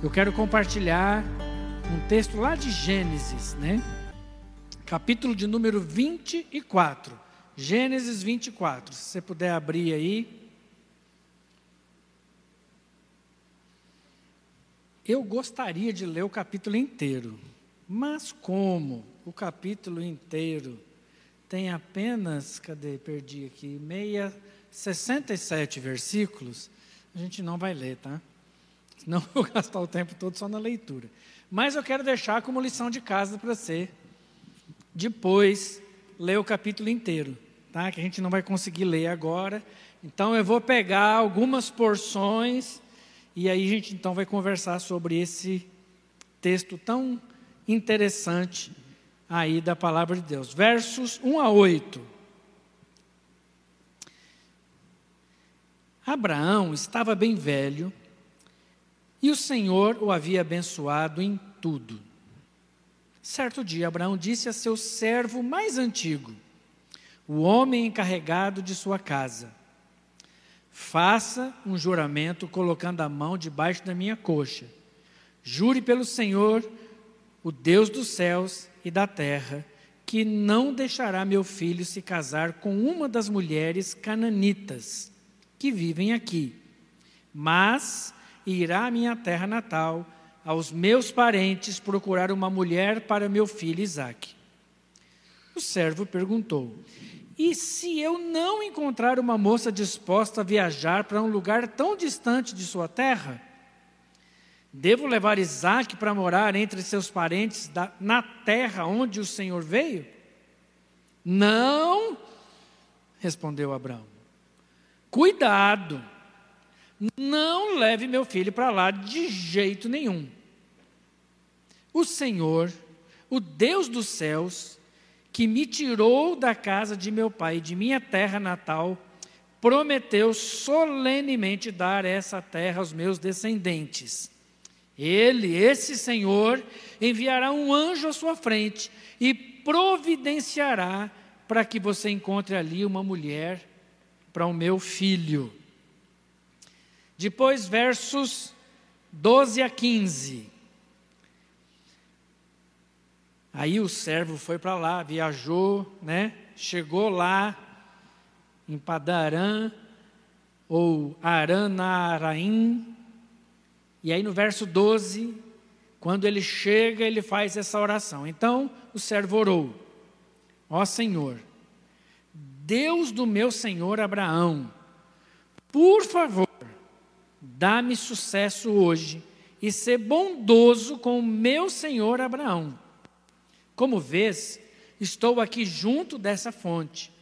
Eu quero compartilhar um texto lá de Gênesis, né? Capítulo de número 24. Gênesis 24. Se você puder abrir aí. Eu gostaria de ler o capítulo inteiro, mas como o capítulo inteiro tem apenas, cadê, perdi aqui, meia, 67 versículos, a gente não vai ler, tá? Eu vou gastar o tempo todo só na leitura. Mas eu quero deixar como lição de casa para você, depois, ler o capítulo inteiro, tá? Que a gente não vai conseguir ler agora. Então eu vou pegar algumas porções e aí a gente então vai conversar sobre esse texto tão interessante aí da palavra de Deus. Versos 1 a 8. Abraão estava bem velho e o Senhor o havia abençoado em tudo. Certo dia, Abraão disse a seu servo mais antigo, o homem encarregado de sua casa: Faça um juramento colocando a mão debaixo da minha coxa. Jure pelo Senhor, o Deus dos céus e da terra, que não deixará meu filho se casar com uma das mulheres cananitas que vivem aqui, mas irá à minha terra natal, aos meus parentes, procurar uma mulher para meu filho Isaque. O servo perguntou: E se eu não encontrar uma moça disposta a viajar para um lugar tão distante de sua terra? Devo levar Isaque para morar entre seus parentes da, na terra onde o Senhor veio? Não, respondeu Abraão. Cuidado não leve meu filho para lá de jeito nenhum. O Senhor, o Deus dos céus, que me tirou da casa de meu pai, de minha terra natal, prometeu solenemente dar essa terra aos meus descendentes. Ele, esse Senhor, enviará um anjo à sua frente e providenciará para que você encontre ali uma mulher para o meu filho. Depois, versos 12 a 15. Aí o servo foi para lá, viajou, né? Chegou lá em Padarã ou Aranaraim. E aí no verso 12, quando ele chega, ele faz essa oração. Então o servo orou: Ó Senhor, Deus do meu senhor Abraão, por favor, dá-me sucesso hoje e ser bondoso com o meu senhor Abraão. Como vês, estou aqui junto dessa fonte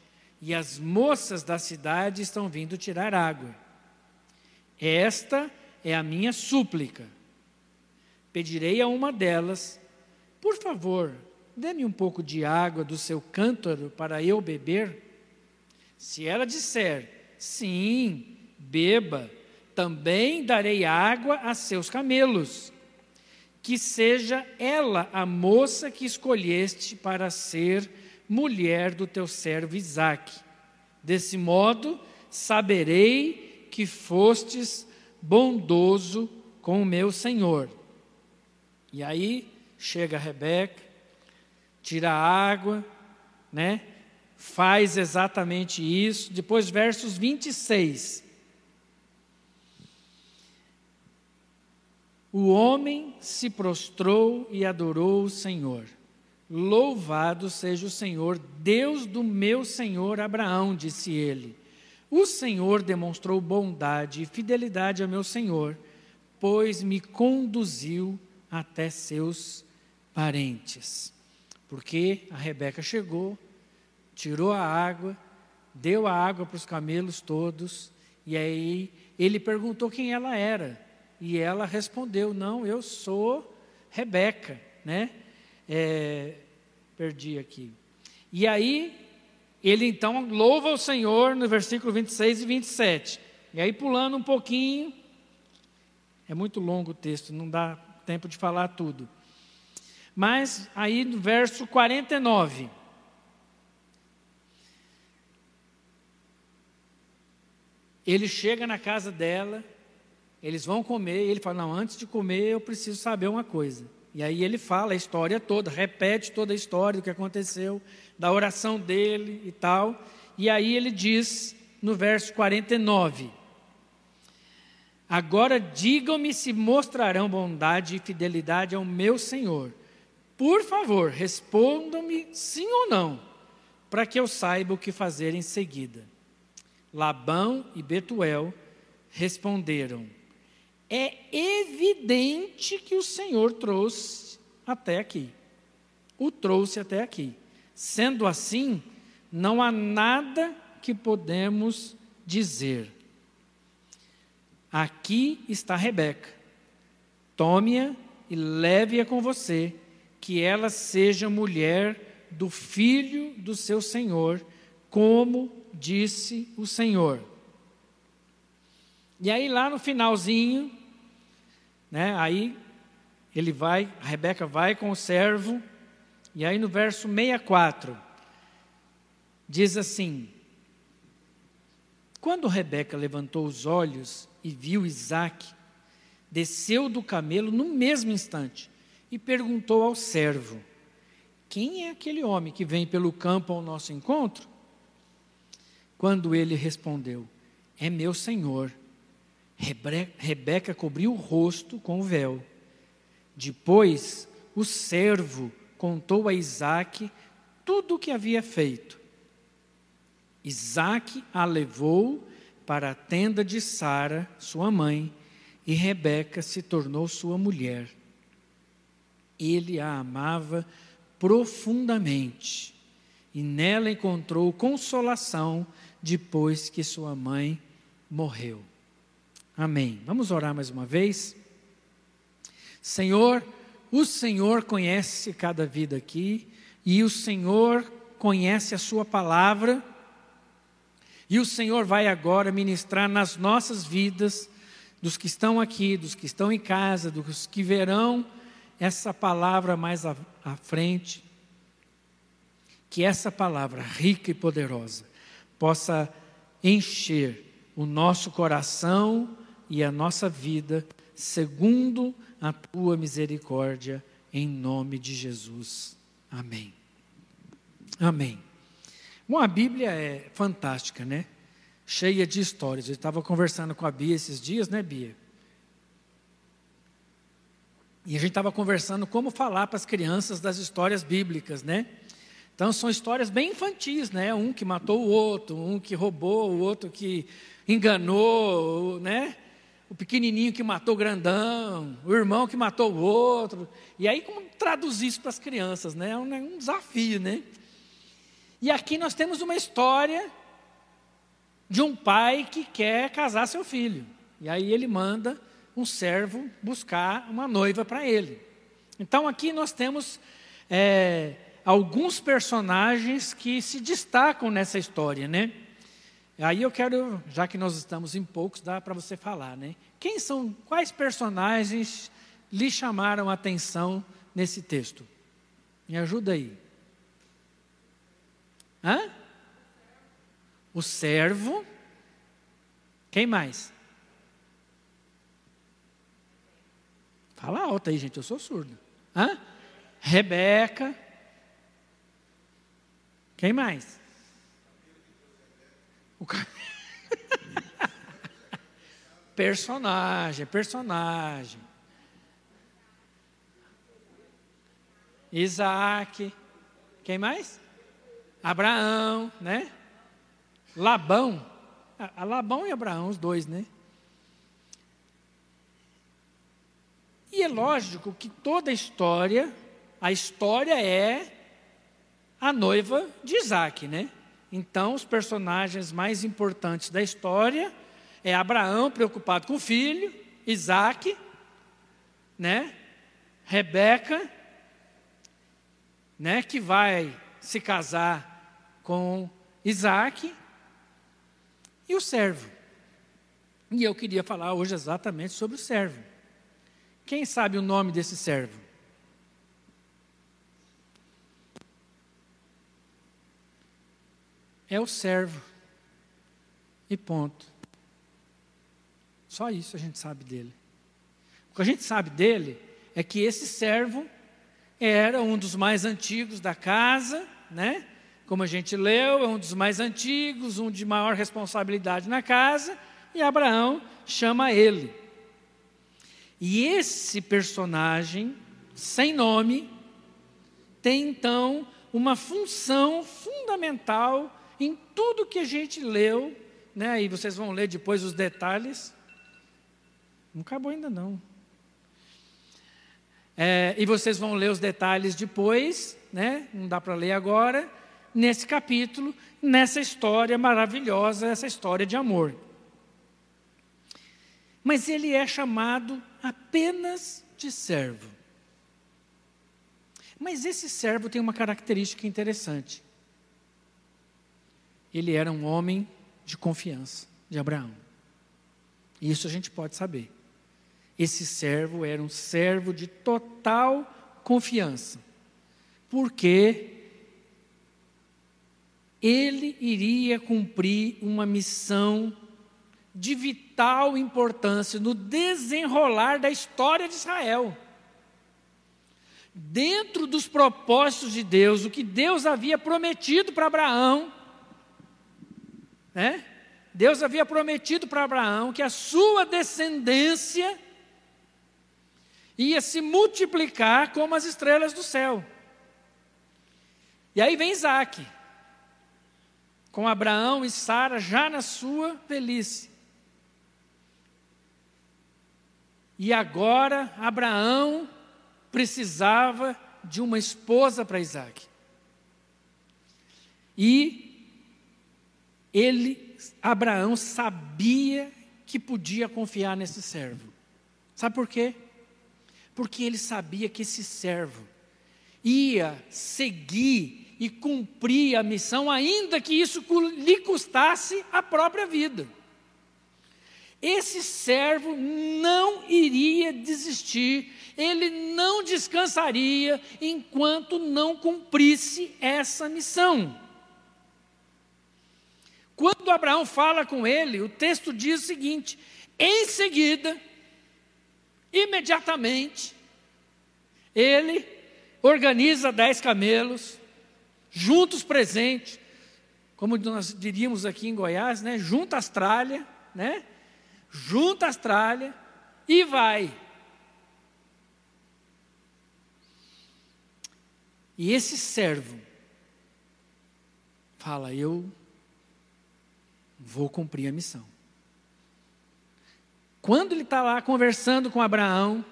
e as moças da cidade estão vindo tirar água. Esta é a minha súplica. Pedirei a uma delas, por favor, dê-me um pouco de água do seu cântaro para eu beber. Se ela disser, sim, beba, também darei água a seus camelos. Que seja ela a moça que escolheste para ser mulher do teu servo Isaque. Desse modo, saberei que fostes bondoso com o meu Senhor. E aí chega Rebeca, tira a água, né? Faz exatamente isso. Depois, versos 26. O homem se prostrou e adorou o Senhor. Louvado seja o Senhor, Deus do meu senhor Abraão, disse ele. O Senhor demonstrou bondade e fidelidade ao meu senhor, pois me conduziu até seus parentes. Porque a Rebeca chegou, tirou a água, deu a água para os camelos todos, e aí ele perguntou quem ela era. E ela respondeu: Não, eu sou Rebeca, né? É, perdi aqui. E aí, ele então louva o Senhor no versículo 26 e 27. E aí, pulando um pouquinho, é muito longo o texto, não dá tempo de falar tudo. Mas aí no verso 49. Ele chega na casa dela Eles vão comer, e ele fala: Não, antes de comer eu preciso saber uma coisa. E aí ele fala a história toda, repete toda a história do que aconteceu, da oração dele e tal. E aí ele diz no verso 49: Agora digam-me se mostrarão bondade e fidelidade ao meu Senhor. Por favor, respondam-me sim ou não, para que eu saiba o que fazer em seguida. Labão e Betuel responderam: É evidente que o Senhor trouxe até aqui. O trouxe até aqui. Sendo assim, não há nada que podemos dizer. Aqui está Rebeca. Tome-a e leve-a com você, que ela seja mulher do filho do seu senhor, como disse o Senhor. E aí lá no finalzinho, né, aí ele vai, a Rebeca vai com o servo, e aí no verso 64, diz assim: Quando Rebeca levantou os olhos e viu Isaac, desceu do camelo no mesmo instante e perguntou ao servo: Quem é aquele homem que vem pelo campo ao nosso encontro? Quando ele respondeu: É meu senhor. Rebeca cobriu o rosto com o véu. Depois, o servo contou a Isaac tudo o que havia feito. Isaac a levou para a tenda de Sara, sua mãe, e Rebeca se tornou sua mulher. Ele a amava profundamente e nela encontrou consolação depois que sua mãe morreu. Amém. Vamos orar mais uma vez? Senhor, o Senhor conhece cada vida aqui e o Senhor conhece a Sua palavra e o Senhor vai agora ministrar nas nossas vidas, dos que estão aqui, dos que estão em casa, dos que verão essa palavra mais à, à frente. Que essa palavra rica e poderosa possa encher o nosso coração e a nossa vida, segundo a tua misericórdia, em nome de Jesus. Amém. Amém. Bom, a Bíblia é fantástica, né? Cheia de histórias. Eu estava conversando com a Bia esses dias, né, Bia? E a gente estava conversando como falar para as crianças das histórias bíblicas, né? Então são histórias bem infantis, né? Um que matou o outro, um que roubou, o outro que enganou, né? O pequenininho que matou o grandão, o irmão que matou o outro. E aí como traduzir isso para as crianças, né? É um, é um desafio, né? E aqui nós temos uma história de um pai que quer casar seu filho. E aí ele manda um servo buscar uma noiva para ele. Então aqui nós temos é, alguns personagens que se destacam nessa história, né? Aí eu quero, já que nós estamos em poucos, dá para você falar, né? Quem são, quais personagens lhe chamaram a atenção nesse texto? Me ajuda aí. Hã? O servo. Quem mais? Fala alto aí, gente, eu sou surdo. Hã? Rebeca. Quem mais? O personagem, personagem. Isaac. Quem mais? Abraão, né? Labão. A Labão e Abraão, os dois, né? E é lógico que toda a história, a história é a noiva de Isaac, né? Então, os personagens mais importantes da história é Abraão preocupado com o filho, Isaac, né? Rebeca, né? Que vai se casar com Isaac e o servo. E eu queria falar hoje exatamente sobre o servo. Quem sabe o nome desse servo? É o servo. E ponto. Só isso a gente sabe dele. O que a gente sabe dele é que esse servo era um dos mais antigos da casa, né? Como a gente leu, é um dos mais antigos, um de maior responsabilidade na casa, e Abraão chama ele. E esse personagem, sem nome, tem então uma função fundamental em tudo que a gente leu, né? E vocês vão ler depois os detalhes. Não acabou ainda não. É, e vocês vão ler os detalhes depois, né? Não dá para ler agora. Nesse capítulo, nessa história maravilhosa, essa história de amor. Mas ele é chamado apenas de servo. Mas esse servo tem uma característica interessante. Ele era um homem de confiança de Abraão. Isso a gente pode saber. Esse servo era um servo de total confiança, porque ele iria cumprir uma missão de vital importância no desenrolar da história de Israel. Dentro dos propósitos de Deus, o que Deus havia prometido para Abraão, né? Deus havia prometido para Abraão que a sua descendência ia se multiplicar como as estrelas do céu. E aí vem Isaac, com Abraão e Sara já na sua velhice. E agora Abraão precisava de uma esposa para Isaac. E ele, Abraão, sabia que podia confiar nesse servo. Sabe por quê? porque ele sabia que esse servo ia seguir e cumprir a missão, ainda que isso lhe custasse a própria vida. Esse servo não iria desistir, ele não descansaria enquanto não cumprisse essa missão. Quando Abraão fala com ele, o texto diz o seguinte: em seguida, Imediatamente, ele organiza dez camelos, junta os presentes, como nós diríamos aqui em Goiás, né? Junta as tralhas, né? Junta as tralhas e vai. E esse servo fala: Eu vou cumprir a missão. Quando ele está lá conversando com Abraão,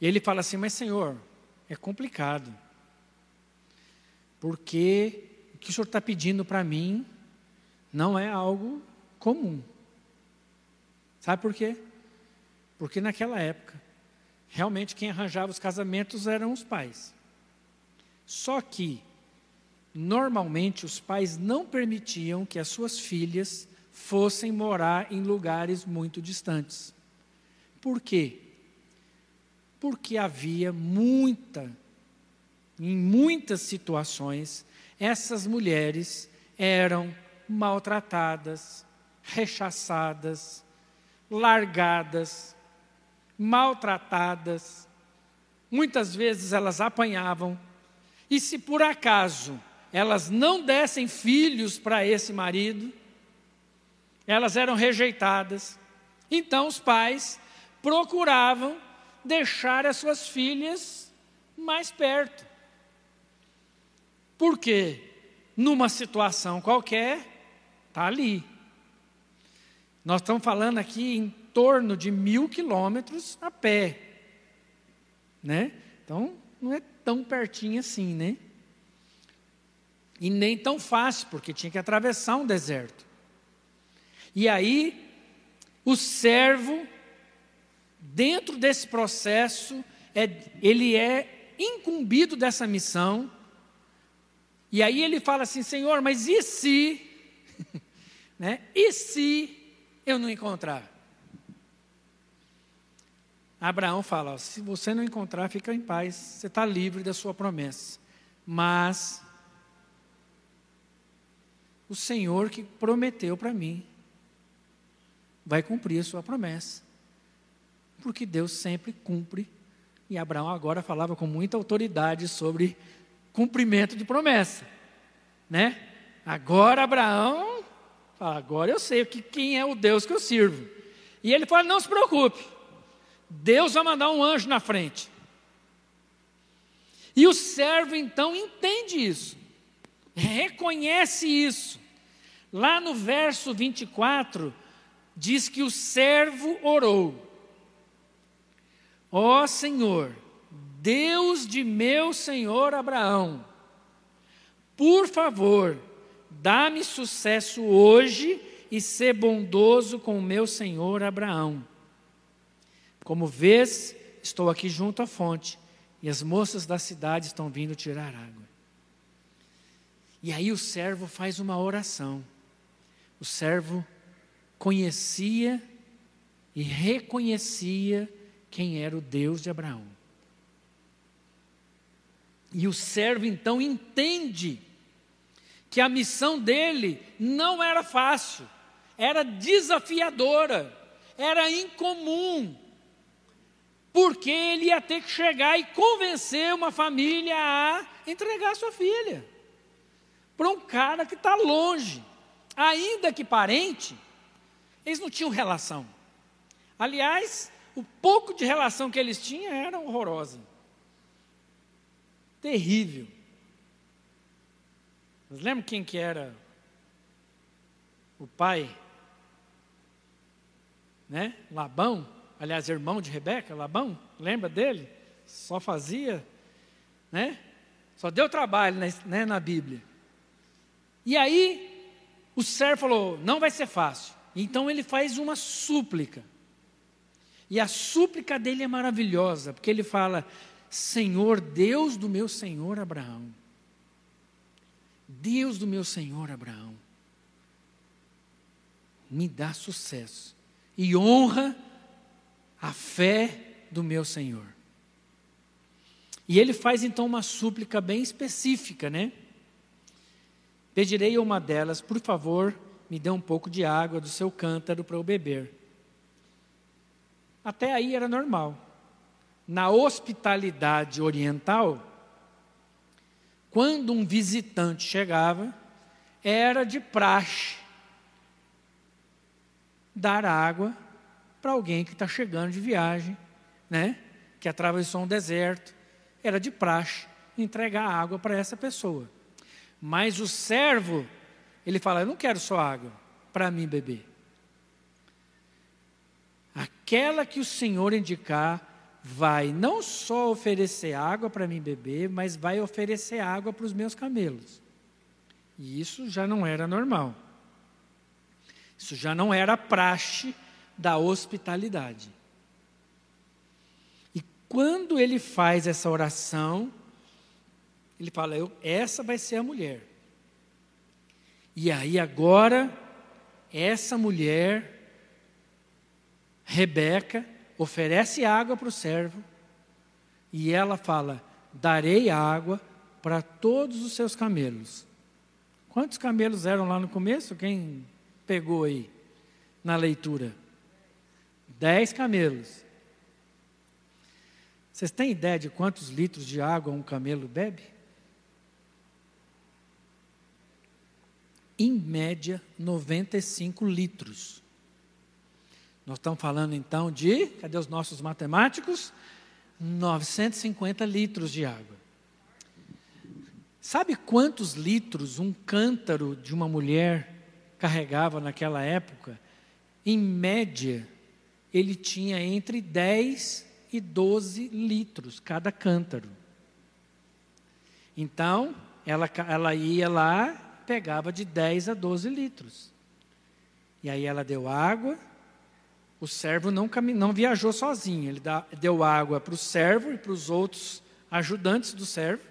ele fala assim: Mas Senhor, é complicado, porque o que o Senhor está pedindo para mim não é algo comum. Sabe por quê? Porque naquela época, realmente quem arranjava os casamentos eram os pais. Só que, normalmente, os pais não permitiam que as suas filhas fossem morar em lugares muito distantes. Por quê? Porque havia muita, em muitas situações, essas mulheres eram maltratadas, rechaçadas, largadas, maltratadas. Muitas vezes elas apanhavam, e se por acaso elas não dessem filhos para esse marido, elas eram rejeitadas. Então os pais procuravam deixar as suas filhas mais perto. Porque numa situação qualquer, está ali. Nós estamos falando aqui em torno de mil quilômetros a pé. Né? Então, não é tão pertinho assim, né? E nem tão fácil, porque tinha que atravessar um deserto. E aí, o servo, dentro desse processo, é, ele é incumbido dessa missão. E aí ele fala assim: Senhor, mas e se? né? E se eu não encontrar? Abraão fala: se você não encontrar, fica em paz, você está livre da sua promessa. Mas o Senhor que prometeu para mim vai cumprir a sua promessa. Porque Deus sempre cumpre. E Abraão agora falava com muita autoridade sobre cumprimento de promessa. Né? Agora Abraão agora eu sei que, quem é o Deus que eu sirvo. E ele fala, não se preocupe. Deus vai mandar um anjo na frente. E o servo então entende isso, reconhece isso. Lá no verso 24, diz que o servo orou: Ó oh, Senhor, Deus de meu senhor Abraão, por favor, dá-me sucesso hoje e ser bondoso com o meu senhor Abraão. Como vês, estou aqui junto à fonte e as moças da cidade estão vindo tirar água. E aí o servo faz uma oração. O servo conhecia e reconhecia quem era o Deus de Abraão. E o servo então entende que a missão dele não era fácil, era desafiadora, era incomum, porque ele ia ter que chegar e convencer uma família a entregar sua filha para um cara que está longe, ainda que parente, eles não tinham relação. Aliás, o pouco de relação que eles tinham era horrorosa. Terrível. Mas lembra quem que era o pai? Né? Labão, aliás, irmão de Rebeca, Labão, lembra dele? Só fazia, né? Só deu trabalho né, na Bíblia. E aí, o servo falou: não vai ser fácil. Então ele faz uma súplica. E a súplica dele é maravilhosa, porque ele fala: Senhor, Deus do meu senhor Abraão. Deus do meu senhor Abraão. Me dá sucesso e honra a fé do meu senhor. E ele faz então uma súplica bem específica, né? Pedirei a uma delas, por favor, me dê um pouco de água do seu cântaro para eu beber. Até aí era normal. Na hospitalidade oriental, quando um visitante chegava, era de praxe dar água para alguém que está chegando de viagem, né? que atravessou um deserto. Era de praxe entregar água para essa pessoa. Mas o servo, ele fala: Eu não quero só água para mim beber. Aquela que o Senhor indicar, vai não só oferecer água para mim beber, mas vai oferecer água para os meus camelos. E isso já não era normal. Isso já não era praxe da hospitalidade. E quando ele faz essa oração, ele fala: essa vai ser a mulher. E aí agora, essa mulher Rebeca oferece água para o servo e ela fala: Darei água para todos os seus camelos. Quantos camelos eram lá no começo? Quem pegou aí na leitura? Dez camelos. Vocês têm ideia de quantos litros de água um camelo bebe? Em média, 95 litros. Nós estamos falando então de, cadê os nossos matemáticos? 950 litros de água. Sabe quantos litros um cântaro de uma mulher carregava naquela época? Em média, ele tinha entre 10 e 12 litros cada cântaro. Então, ela, ela ia lá, pegava de 10 a 12 litros. E aí ela deu água, o servo não, não viajou sozinho, ele dá, deu água para o servo e para os outros ajudantes do servo,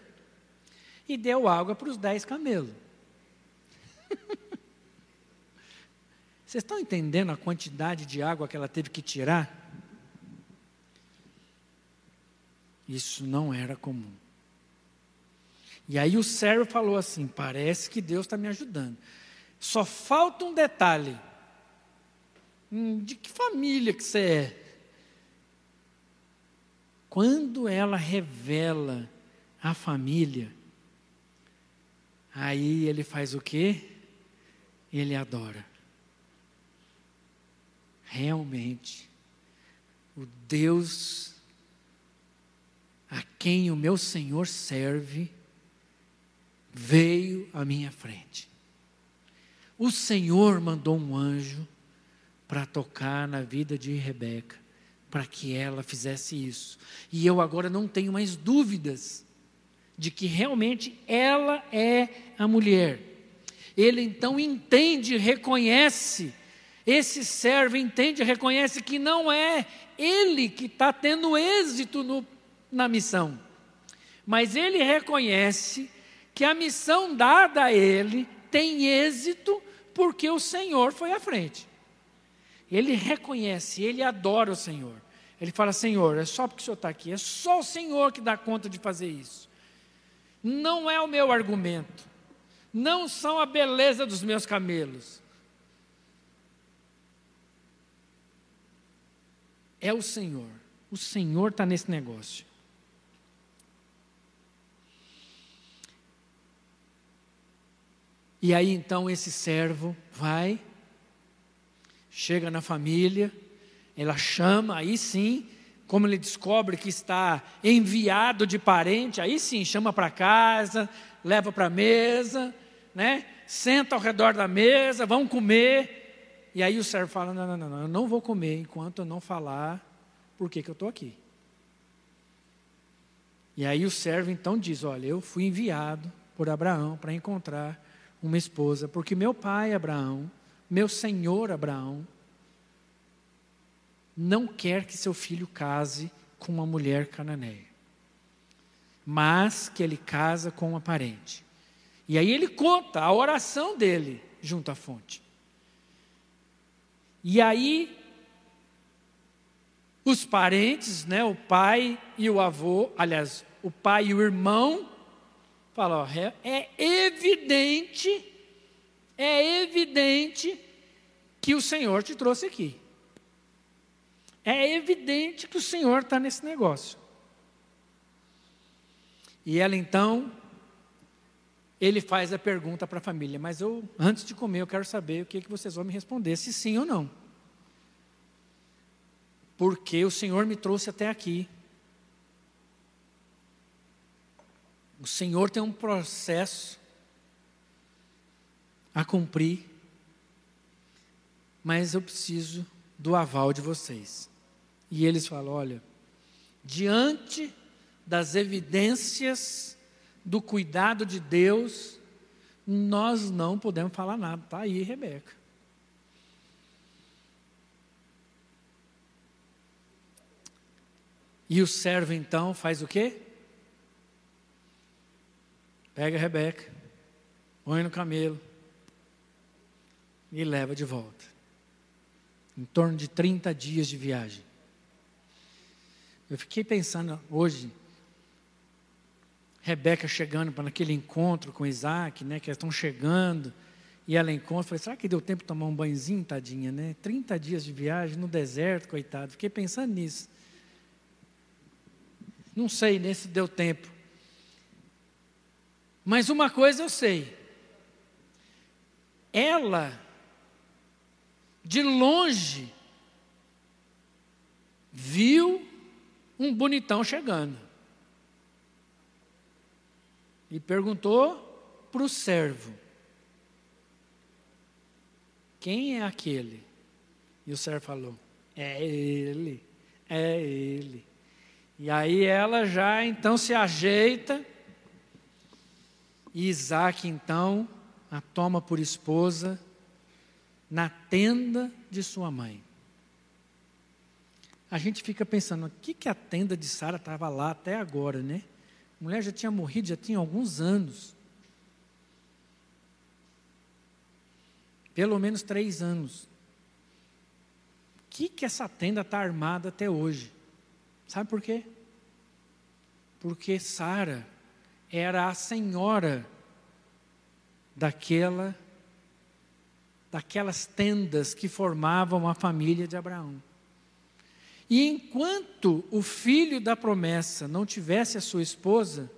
e deu água para os dez camelos. Vocês estão entendendo a quantidade de água que ela teve que tirar? Isso não era comum. E aí o servo falou assim: parece que Deus está me ajudando. Só falta um detalhe Hum, de que família que você é? Quando ela revela a família, aí ele faz o quê? Ele adora. Realmente, o Deus a quem o meu Senhor serve veio à minha frente. O Senhor mandou um anjo para tocar na vida de Rebeca, para que ela fizesse isso. E eu agora não tenho mais dúvidas de que realmente ela é a mulher. Ele então entende, reconhece, esse servo entende, reconhece que não é ele que está tendo êxito no, na missão, mas ele reconhece que a missão dada a ele tem êxito porque o Senhor foi à frente. Ele reconhece, ele adora o Senhor. Ele fala: Senhor, é só porque o Senhor está aqui, é só o Senhor que dá conta de fazer isso. Não é o meu argumento, não são a beleza dos meus camelos. É o Senhor. O Senhor está nesse negócio. E aí então esse servo vai, chega na família, ela chama, aí sim, como ele descobre que está enviado de parente, aí sim, chama para casa, leva para a mesa, né? Senta ao redor da mesa, vão comer. E aí o servo fala: não, não, não, não eu não vou comer enquanto eu não falar por que, que eu estou aqui. E aí o servo então diz: Olha, eu fui enviado por Abraão para encontrar uma esposa, porque meu pai Abraão, meu senhor Abraão, não quer que seu filho case com uma mulher cananeia, mas que ele casa com uma parente. E aí ele conta a oração dele junto à fonte. E aí os parentes, né, o pai e o avô, aliás, o pai e o irmão Fala, ó, é, é evidente, é evidente que o Senhor te trouxe aqui. É evidente que o Senhor está nesse negócio. E ela então, ele faz a pergunta para a família, mas eu, antes de comer, eu quero saber o que, que vocês vão me responder, se sim ou não. Porque o Senhor me trouxe até aqui. O Senhor tem um processo a cumprir, mas eu preciso do aval de vocês. E eles falam: olha, diante das evidências do cuidado de Deus, nós não podemos falar nada. Está aí, Rebeca. E o servo então faz o quê? Pega a Rebeca, põe no camelo e leva de volta. Em torno de 30 dias de viagem. Eu fiquei pensando hoje, Rebeca chegando para aquele encontro com Isaac, né, que estão chegando, e ela encontra, falei, será que deu tempo de tomar um banhozinho, tadinha, né? 30 dias de viagem no deserto, coitado. Fiquei pensando nisso. Não sei nem se deu tempo. Mas uma coisa eu sei. Ela, de longe, viu um bonitão chegando. E perguntou para o servo: Quem é aquele? E o servo falou: É ele, é ele. E aí ela já então se ajeita e Isaac, então, a toma por esposa na tenda de sua mãe. A gente fica pensando, o que, que a tenda de Sara estava lá até agora, né? A mulher já tinha morrido, já tinha alguns anos. Pelo menos três anos. O que, que essa tenda está armada até hoje? Sabe por quê? Porque Sara era a senhora daquela daquelas tendas que formavam a família de Abraão. E enquanto o filho da promessa não tivesse a sua esposa,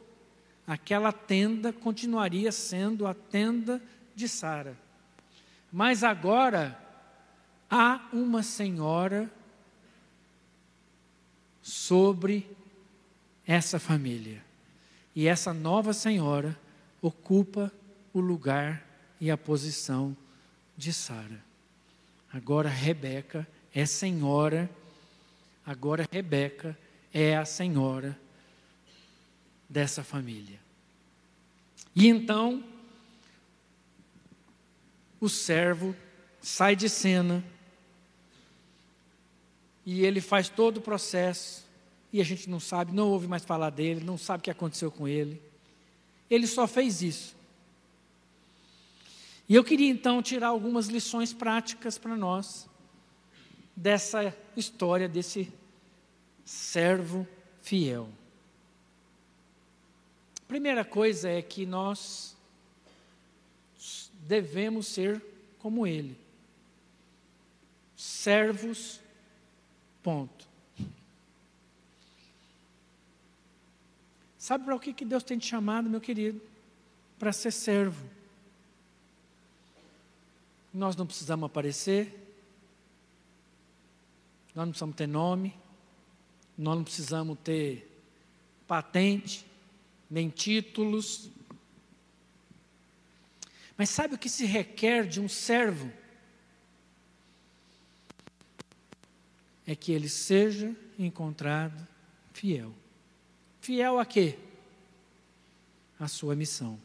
aquela tenda continuaria sendo a tenda de Sara. Mas agora há uma senhora sobre essa família. E essa nova senhora ocupa o lugar e a posição de Sara. Agora Rebeca é senhora, agora Rebeca é a senhora dessa família. E então, o servo sai de cena e ele faz todo o processo e a gente não sabe, não ouve mais falar dele, não sabe o que aconteceu com ele. Ele só fez isso. E eu queria então tirar algumas lições práticas para nós dessa história desse servo fiel. Primeira coisa é que nós devemos ser como ele. Servos, ponto. Sabe para o que, que Deus tem te chamado, meu querido? Para ser servo. Nós não precisamos aparecer, nós não precisamos ter nome, nós não precisamos ter patente, nem títulos. Mas sabe o que se requer de um servo? É que ele seja encontrado fiel. Fiel a quê? A sua missão.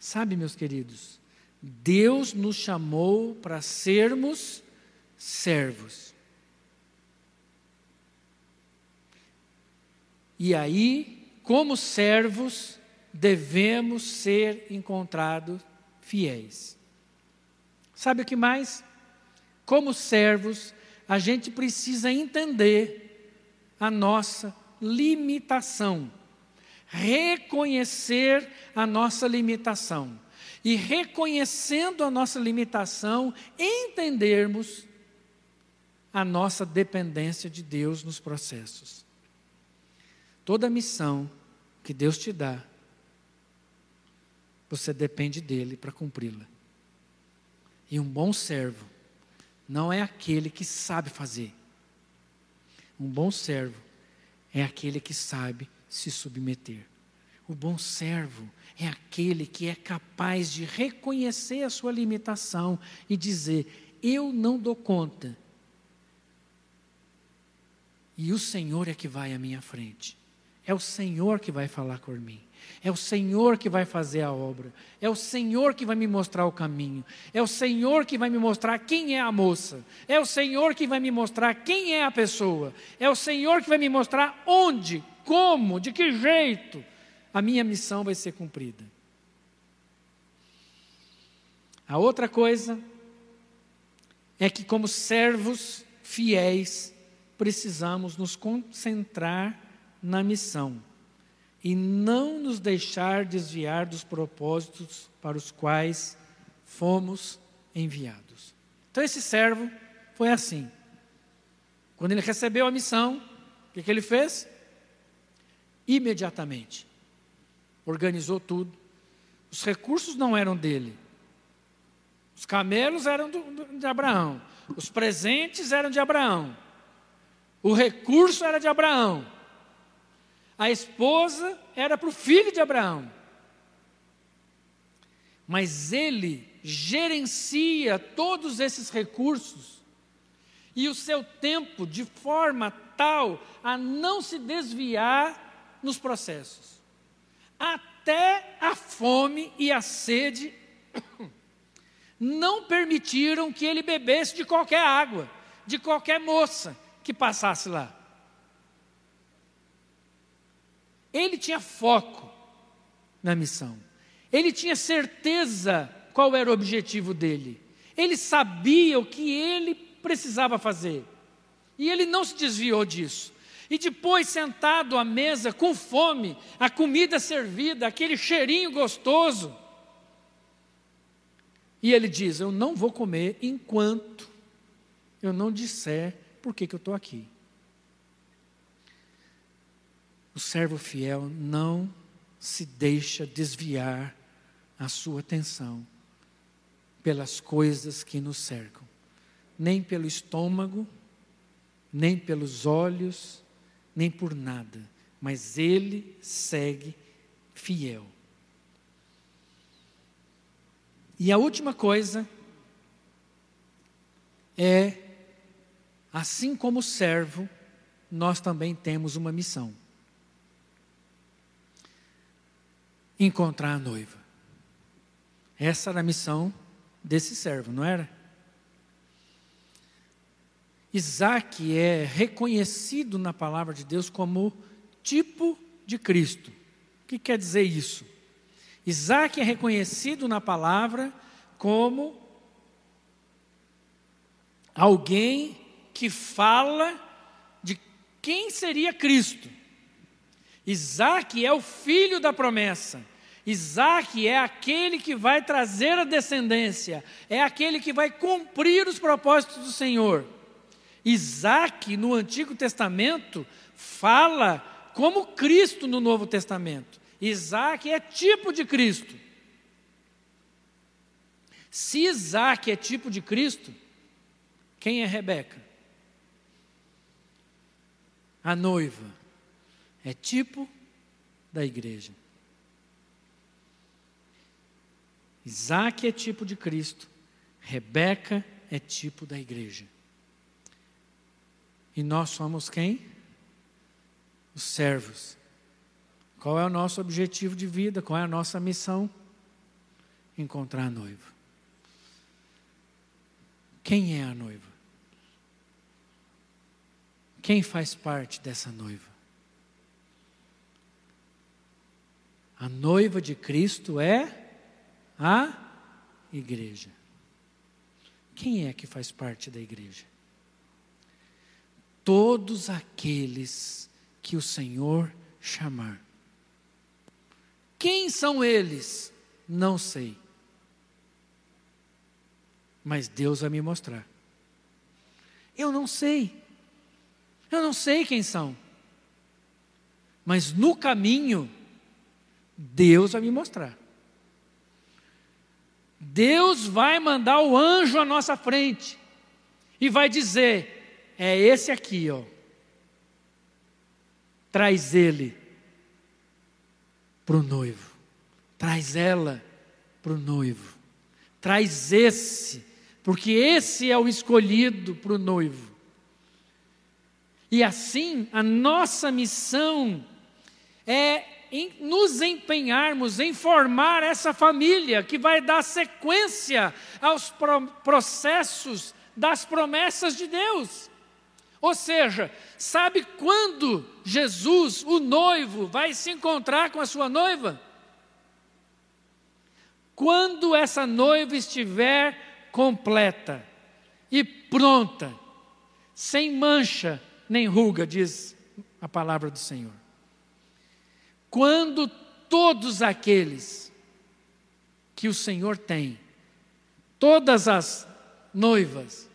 Sabe, meus queridos, Deus nos chamou para sermos servos. E aí, como servos, devemos ser encontrados fiéis. Sabe o que mais? Como servos, a gente precisa entender a nossa limitação, reconhecer a nossa limitação. E reconhecendo a nossa limitação, entendermos a nossa dependência de Deus nos processos. Toda missão que Deus te dá, você depende dele para cumpri-la. E um bom servo não é aquele que sabe fazer. Um bom servo é aquele que sabe se submeter. O bom servo é aquele que é capaz de reconhecer a sua limitação e dizer: Eu não dou conta. E o Senhor é que vai à minha frente. É o Senhor que vai falar por mim. É o Senhor que vai fazer a obra. É o Senhor que vai me mostrar o caminho. É o Senhor que vai me mostrar quem é a moça. É o Senhor que vai me mostrar quem é a pessoa. É o Senhor que vai me mostrar onde, como, de que jeito a minha missão vai ser cumprida. A outra coisa é que, como servos fiéis, precisamos nos concentrar na missão e não nos deixar desviar dos propósitos para os quais fomos enviados. Então, esse servo foi assim. Quando ele recebeu a missão, o que, que ele fez? Imediatamente organizou tudo. Os recursos não eram dele. Os camelos eram do, do, de Abraão. Os presentes eram de Abraão. O recurso era de Abraão. A esposa era para o filho de Abraão. Mas ele gerencia todos esses recursos e o seu tempo de forma tal a não se desviar nos processos. Até a fome e a sede não permitiram que ele bebesse de qualquer água, de qualquer moça que passasse lá. Ele tinha foco na missão. Ele tinha certeza qual era o objetivo dele. Ele sabia o que ele precisava fazer. E ele não se desviou disso. E depois, sentado à mesa, com fome, a comida servida, aquele cheirinho gostoso, E ele diz: Eu não vou comer enquanto eu não disser por que, que eu estou aqui. O servo fiel não se deixa desviar a sua atenção pelas coisas que nos cercam, nem pelo estômago, nem pelos olhos, nem por nada, mas ele segue fiel. E a última coisa é, assim como servo, nós também temos uma missão: encontrar a noiva. Essa era a missão desse servo, não era? Isaac é reconhecido na palavra de Deus como tipo de Cristo. O que quer dizer isso? Isaac é reconhecido na palavra como alguém que fala de quem seria Cristo. Isaac é o filho da promessa. Isaac é aquele que vai trazer a descendência, é aquele que vai cumprir os propósitos do Senhor. Isaac, no Antigo Testamento, fala como Cristo no Novo Testamento. Isaac é tipo de Cristo. Se Isaac é tipo de Cristo, quem é Rebeca? A noiva é tipo da igreja. Isaac é tipo de Cristo, Rebeca é tipo da igreja. E nós somos quem? Os servos. Qual é o nosso objetivo de vida? Qual é a nossa missão? Encontrar a noiva. Quem é a noiva? Quem faz parte dessa noiva? A noiva de Cristo é a igreja. Quem é que faz parte da igreja? Todos aqueles que o Senhor chamar. Quem são eles? Não sei. Mas Deus vai me mostrar. Eu não sei. Eu não sei quem são. Mas no caminho, Deus vai me mostrar. Deus vai mandar o anjo à nossa frente e vai dizer: é esse aqui, ó. Traz ele para o noivo. Traz ela para o noivo. Traz esse, porque esse é o escolhido para o noivo. E assim, a nossa missão é em nos empenharmos em formar essa família que vai dar sequência aos pro processos das promessas de Deus. Ou seja, sabe quando Jesus, o noivo, vai se encontrar com a sua noiva? Quando essa noiva estiver completa e pronta, sem mancha nem ruga, diz a palavra do Senhor. Quando todos aqueles que o Senhor tem, todas as noivas,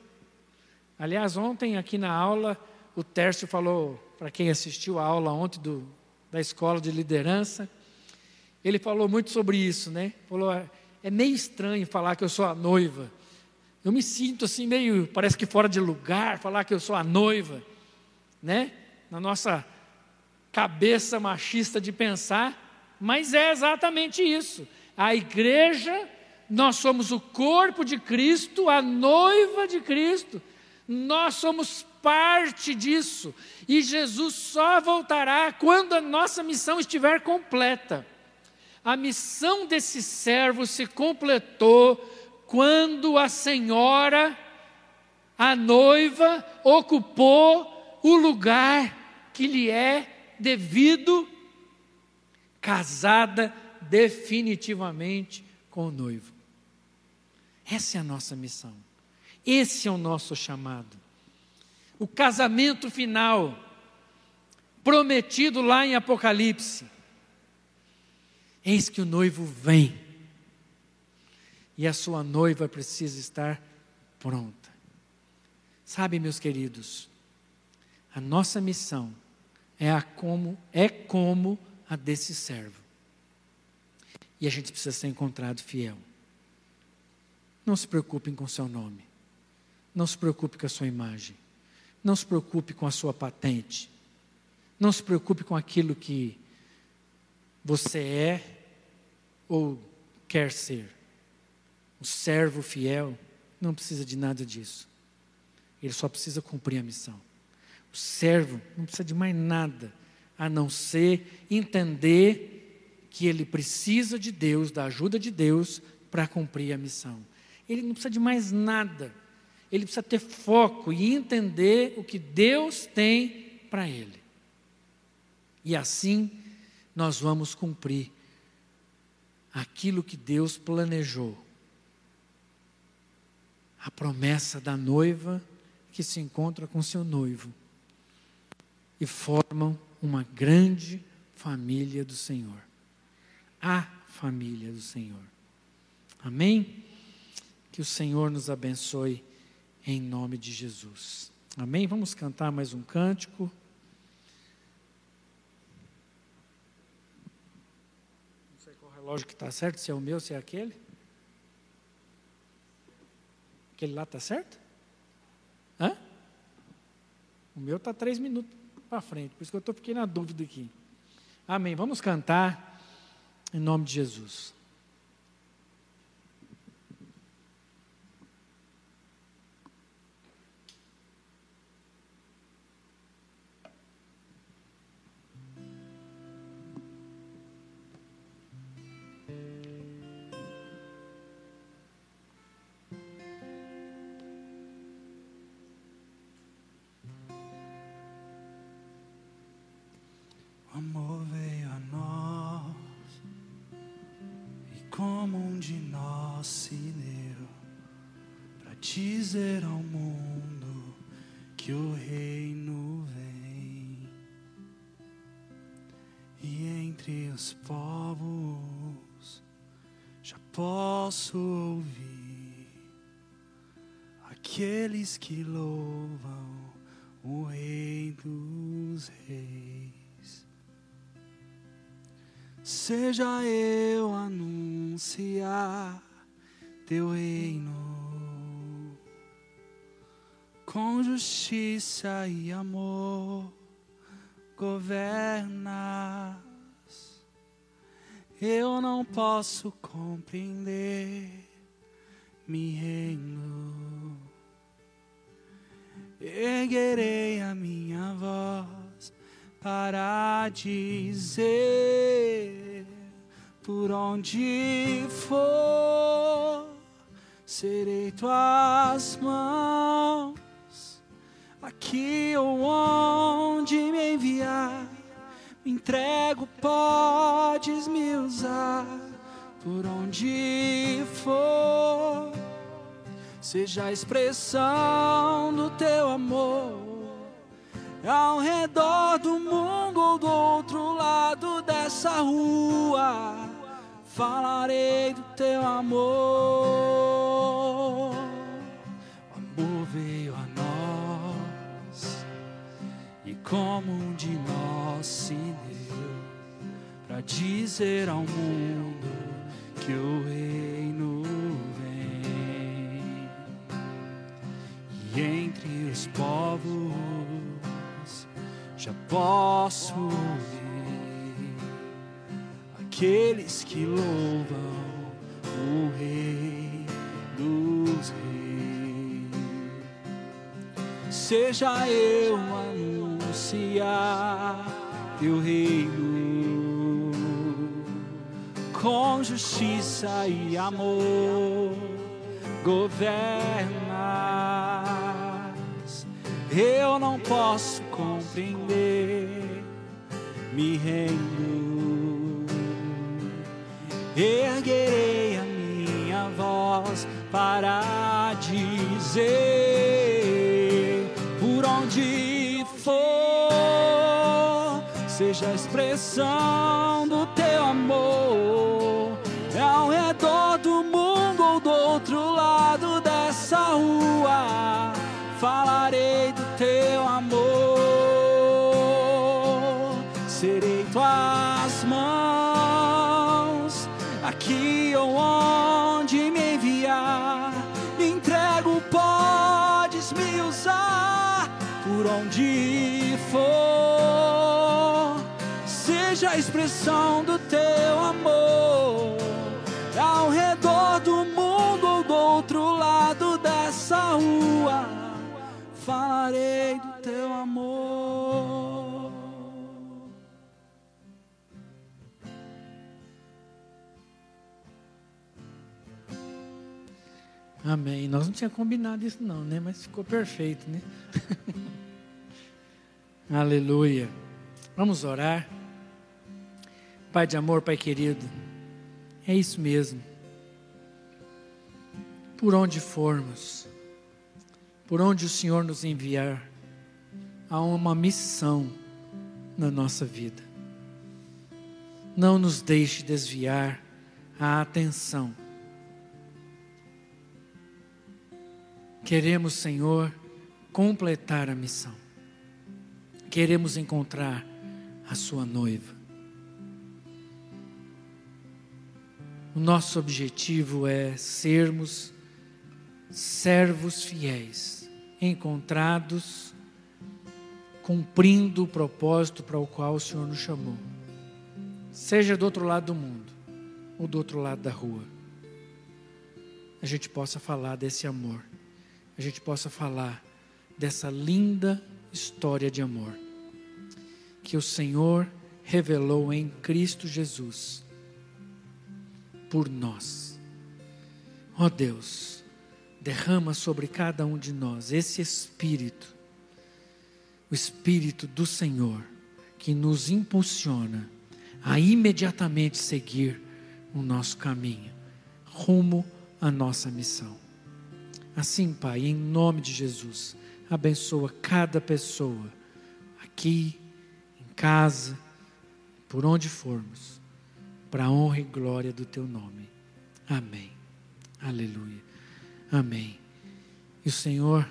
Aliás, ontem aqui na aula, o Tércio falou, para quem assistiu a aula ontem do, da escola de liderança, ele falou muito sobre isso, né? Falou, é, é meio estranho falar que eu sou a noiva. Eu me sinto assim meio, parece que fora de lugar, falar que eu sou a noiva, né? Na nossa cabeça machista de pensar, mas é exatamente isso. A igreja, nós somos o corpo de Cristo, a noiva de Cristo. Nós somos parte disso. E Jesus só voltará quando a nossa missão estiver completa. A missão desse servo se completou quando a senhora, a noiva, ocupou o lugar que lhe é devido, casada definitivamente com o noivo. Essa é a nossa missão. Esse é o nosso chamado. O casamento final, prometido lá em Apocalipse. Eis que o noivo vem. E a sua noiva precisa estar pronta. Sabe, meus queridos, a nossa missão é, a como, é como a desse servo. E a gente precisa ser encontrado fiel. Não se preocupem com seu nome. Não se preocupe com a sua imagem. Não se preocupe com a sua patente. Não se preocupe com aquilo que você é ou quer ser. O servo fiel não precisa de nada disso. Ele só precisa cumprir a missão. O servo não precisa de mais nada a não ser entender que ele precisa de Deus, da ajuda de Deus, para cumprir a missão. Ele não precisa de mais nada. Ele precisa ter foco e entender o que Deus tem para ele. E assim nós vamos cumprir aquilo que Deus planejou. A promessa da noiva que se encontra com seu noivo e formam uma grande família do Senhor. A família do Senhor. Amém? Que o Senhor nos abençoe em nome de Jesus. Amém? Vamos cantar mais um cântico. Não sei qual relógio que está certo, se é o meu, se é aquele. Aquele lá está certo? Hã? O meu está três minutos para frente, por isso que eu estou fiquei na dúvida aqui. Amém. Vamos cantar em nome de Jesus. Aqueles que louvam o Rei dos Reis. Seja eu anunciar teu reino com justiça e amor governas. Eu não posso compreender, me rendo. Erguerei a minha voz para dizer por onde for serei tuas mãos Aqui ou onde me enviar, me entrego, podes me usar por onde for. Seja a expressão do teu amor ao redor do mundo ou do outro lado dessa rua. Falarei do teu amor. O amor veio a como um de nós se deu para dizer ao mundo que o reino entre os povos já posso ver aqueles que louvam o Rei dos Reis. Seja eu anunciar teu reino com justiça e amor governas. Eu não posso compreender, me rendo. Erguerei a minha voz para dizer por onde for, seja a expressão seja a expressão do teu amor ao redor do mundo ou do outro lado dessa rua, falarei do teu amor. Amém. Nós não tínhamos combinado isso não, né? Mas ficou perfeito, né? Aleluia. Vamos orar. Pai de amor, Pai querido, é isso mesmo. Por onde formos, por onde o Senhor nos enviar, há uma missão na nossa vida. Não nos deixe desviar a atenção. Queremos, Senhor, completar a missão. Queremos encontrar a Sua noiva. O nosso objetivo é sermos servos fiéis, encontrados, cumprindo o propósito para o qual o Senhor nos chamou. Seja do outro lado do mundo ou do outro lado da rua. A gente possa falar desse amor, a gente possa falar dessa linda história de amor que o Senhor revelou em Cristo Jesus por nós. Ó oh Deus, derrama sobre cada um de nós esse Espírito, o Espírito do Senhor, que nos impulsiona a imediatamente seguir o nosso caminho, rumo à nossa missão. Assim, Pai, em nome de Jesus, abençoa cada pessoa, aqui, em casa, por onde formos para a honra e glória do teu nome. Amém. Aleluia. Amém. E o Senhor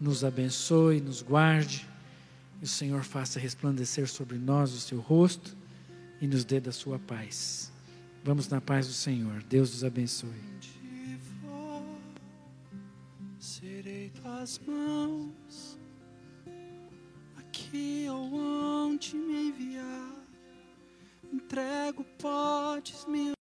nos abençoe, nos guarde, e o Senhor faça resplandecer sobre nós o seu rosto e nos dê da sua paz. Vamos na paz do Senhor. Deus nos abençoe. Serei tuas mãos aqui onde me enviar entrego, podes me